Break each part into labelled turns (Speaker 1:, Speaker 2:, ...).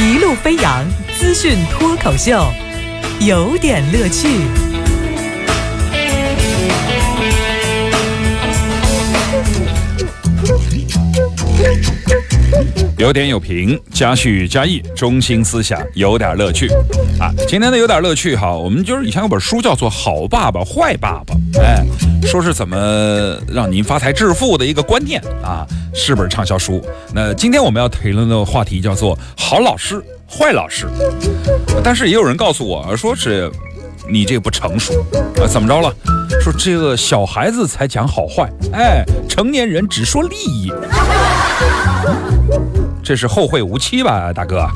Speaker 1: 一路飞扬资讯脱口秀，有点乐趣。
Speaker 2: 有点有评，加叙加意，中心思想有点乐趣啊！今天的有点乐趣哈，我们就是以前有本书叫做《好爸爸坏爸爸》，哎，说是怎么让您发财致富的一个观念啊，是本畅销书。那今天我们要讨论的话题叫做好老师坏老师，但是也有人告诉我说是你这不成熟啊，怎么着了？说这个小孩子才讲好坏，哎，成年人只说利益。这是后会无期吧，大哥？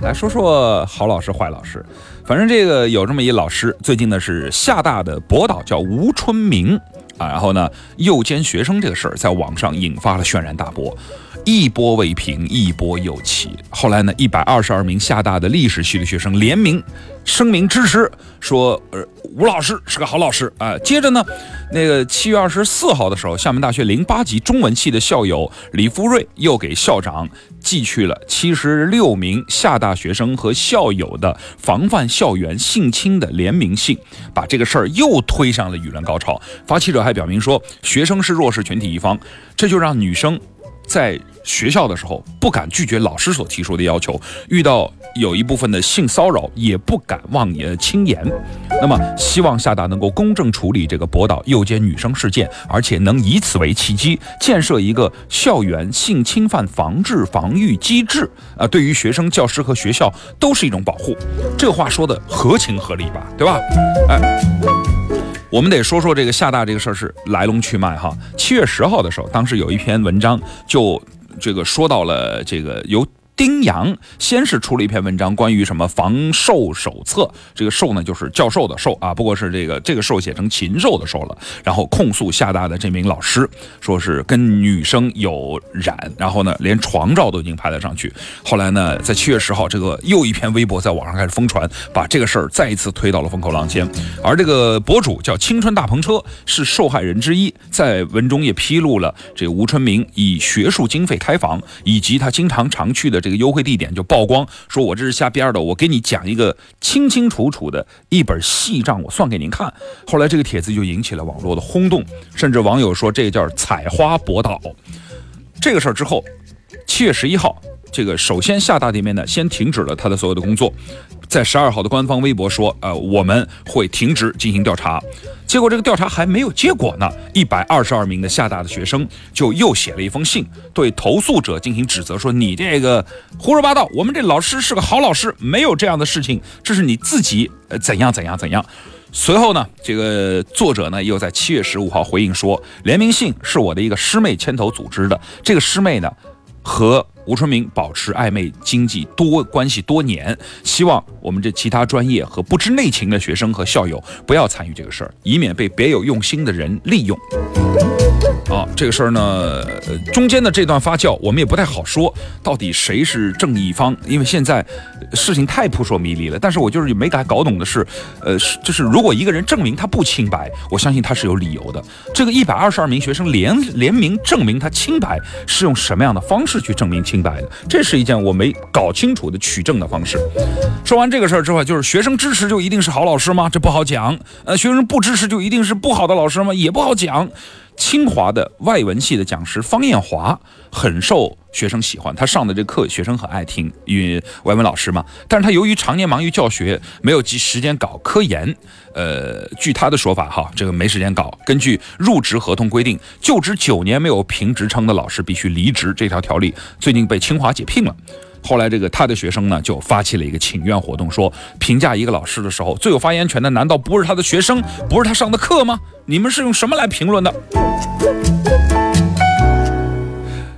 Speaker 2: 来说说好老师坏老师，反正这个有这么一老师，最近呢是厦大的博导，叫吴春明啊，然后呢诱奸学生这个事儿在网上引发了轩然大波，一波未平一波又起。后来呢，一百二十二名厦大的历史系的学生联名声明支持，说呃。吴老师是个好老师啊。接着呢，那个七月二十四号的时候，厦门大学零八级中文系的校友李福瑞又给校长寄去了七十六名厦大学生和校友的防范校园性侵的联名信，把这个事儿又推上了舆论高潮。发起者还表明说，学生是弱势群体一方，这就让女生。在学校的时候不敢拒绝老师所提出的要求，遇到有一部分的性骚扰也不敢妄言轻言。那么，希望厦大能够公正处理这个博导诱奸女生事件，而且能以此为契机，建设一个校园性侵犯防治防御机制。啊，对于学生、教师和学校都是一种保护。这话说的合情合理吧？对吧？哎。我们得说说这个厦大这个事儿是来龙去脉哈。七月十号的时候，当时有一篇文章就这个说到了这个由。丁阳先是出了一篇文章，关于什么防兽手册，这个兽呢就是教授的授啊，不过是这个这个授写成禽兽的兽了。然后控诉厦大的这名老师，说是跟女生有染，然后呢连床照都已经拍了上去。后来呢，在七月十号，这个又一篇微博在网上开始疯传，把这个事儿再一次推到了风口浪尖。而这个博主叫青春大篷车，是受害人之一，在文中也披露了这个吴春明以学术经费开房，以及他经常常去的这。这个优惠地点就曝光，说我这是瞎编的，我给你讲一个清清楚楚的一本细账，我算给您看。后来这个帖子就引起了网络的轰动，甚至网友说这叫采花博导。这个事儿之后，七月十一号，这个首先厦大这边呢先停止了他的所有的工作。在十二号的官方微博说，呃，我们会停止进行调查。结果这个调查还没有结果呢，一百二十二名的厦大的学生就又写了一封信，对投诉者进行指责，说你这个胡说八道，我们这老师是个好老师，没有这样的事情，这是你自己呃怎样怎样怎样。随后呢，这个作者呢又在七月十五号回应说，联名信是我的一个师妹牵头组织的，这个师妹呢和。吴春明保持暧昧经济多关系多年，希望我们这其他专业和不知内情的学生和校友不要参与这个事儿，以免被别有用心的人利用。啊，这个事儿呢，中间的这段发酵，我们也不太好说，到底谁是正义方？因为现在事情太扑朔迷离了。但是我就是没敢搞懂的是，呃，是就是如果一个人证明他不清白，我相信他是有理由的。这个一百二十二名学生联联名证明他清白，是用什么样的方式去证明清白的？这是一件我没搞清楚的取证的方式。说完这个事儿之后，就是学生支持就一定是好老师吗？这不好讲。呃，学生不支持就一定是不好的老师吗？也不好讲。清华的外文系的讲师方艳华很受学生喜欢，他上的这课学生很爱听，因为外文老师嘛。但是他由于常年忙于教学，没有及时间搞科研。呃，据他的说法，哈，这个没时间搞。根据入职合同规定，就职九年没有评职称的老师必须离职，这条条例最近被清华解聘了。后来，这个他的学生呢，就发起了一个请愿活动，说评价一个老师的时候，最有发言权的难道不是他的学生，不是他上的课吗？你们是用什么来评论的？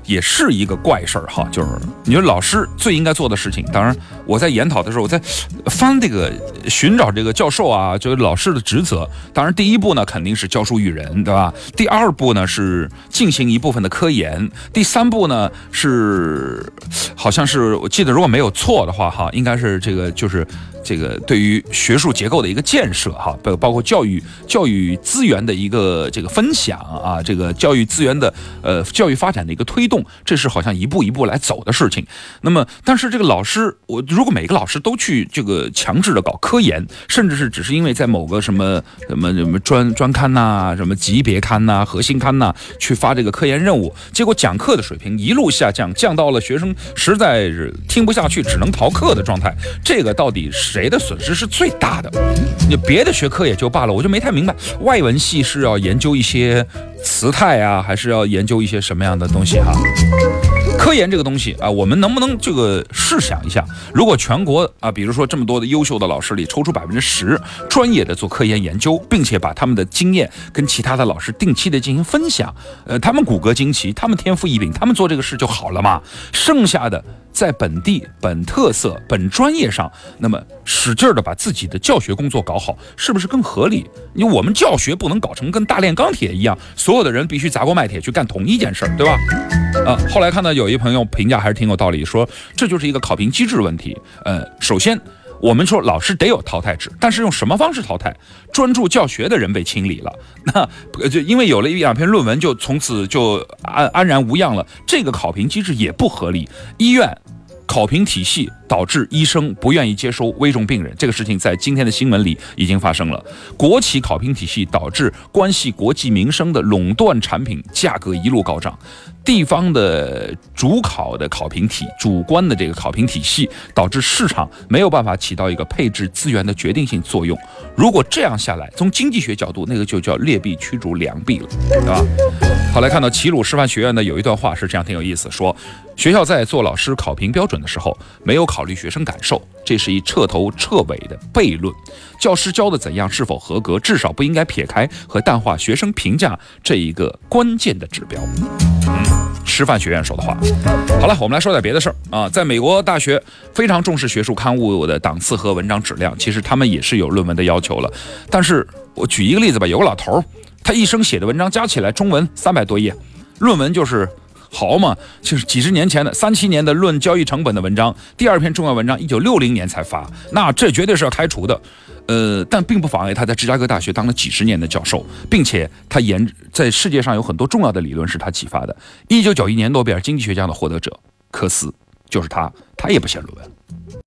Speaker 2: 也是一个怪事儿哈，就是你说老师最应该做的事情，当然我在研讨的时候，我在翻这个寻找这个教授啊，就是老师的职责。当然，第一步呢肯定是教书育人，对吧？第二步呢是进行一部分的科研，第三步呢是好像是我记得如果没有错的话，哈，应该是这个就是。这个对于学术结构的一个建设，哈，包包括教育教育资源的一个这个分享啊，这个教育资源的呃教育发展的一个推动，这是好像一步一步来走的事情。那么，但是这个老师，我如如果每个老师都去这个强制的搞科研，甚至是只是因为在某个什么什么什么专专刊呐、什么级别刊呐、核心刊呐去发这个科研任务，结果讲课的水平一路下降，降到了学生实在是听不下去，只能逃课的状态，这个到底？谁的损失是最大的？你别的学科也就罢了，我就没太明白，外文系是要研究一些词态啊，还是要研究一些什么样的东西哈？科研这个东西啊，我们能不能这个试想一下，如果全国啊，比如说这么多的优秀的老师里抽出百分之十专业的做科研研究，并且把他们的经验跟其他的老师定期的进行分享，呃，他们骨骼惊奇，他们天赋异禀，他们做这个事就好了嘛？剩下的。在本地本特色本专业上，那么使劲儿的把自己的教学工作搞好，是不是更合理？因为我们教学不能搞成跟大炼钢铁一样，所有的人必须砸锅卖铁去干同一件事儿，对吧？啊，后来看到有一朋友评价还是挺有道理，说这就是一个考评机制问题。呃，首先。我们说老师得有淘汰制，但是用什么方式淘汰？专注教学的人被清理了，那就因为有了一两篇论文，就从此就安安然无恙了。这个考评机制也不合理，医院。考评体系导致医生不愿意接收危重病人，这个事情在今天的新闻里已经发生了。国企考评体系导致关系国计民生的垄断产品价格一路高涨，地方的主考的考评体、主观的这个考评体系导致市场没有办法起到一个配置资源的决定性作用。如果这样下来，从经济学角度，那个就叫劣币驱逐良币了，对吧？后来看到齐鲁师范学院的有一段话是这样，挺有意思，说。学校在做老师考评标准的时候，没有考虑学生感受，这是一彻头彻尾的悖论。教师教的怎样是否合格，至少不应该撇开和淡化学生评价这一个关键的指标。师范学院说的话。好了，我们来说点别的事儿啊。在美国大学非常重视学术刊物的档次和文章质量，其实他们也是有论文的要求了。但是我举一个例子吧，有个老头儿，他一生写的文章加起来中文三百多页，论文就是。好嘛，就是几十年前的三七年的论交易成本的文章，第二篇重要文章一九六零年才发，那这绝对是要开除的。呃，但并不妨碍他在芝加哥大学当了几十年的教授，并且他研在世界上有很多重要的理论是他启发的。一九九一年诺贝尔经济学奖的获得者科斯就是他，他也不写论文。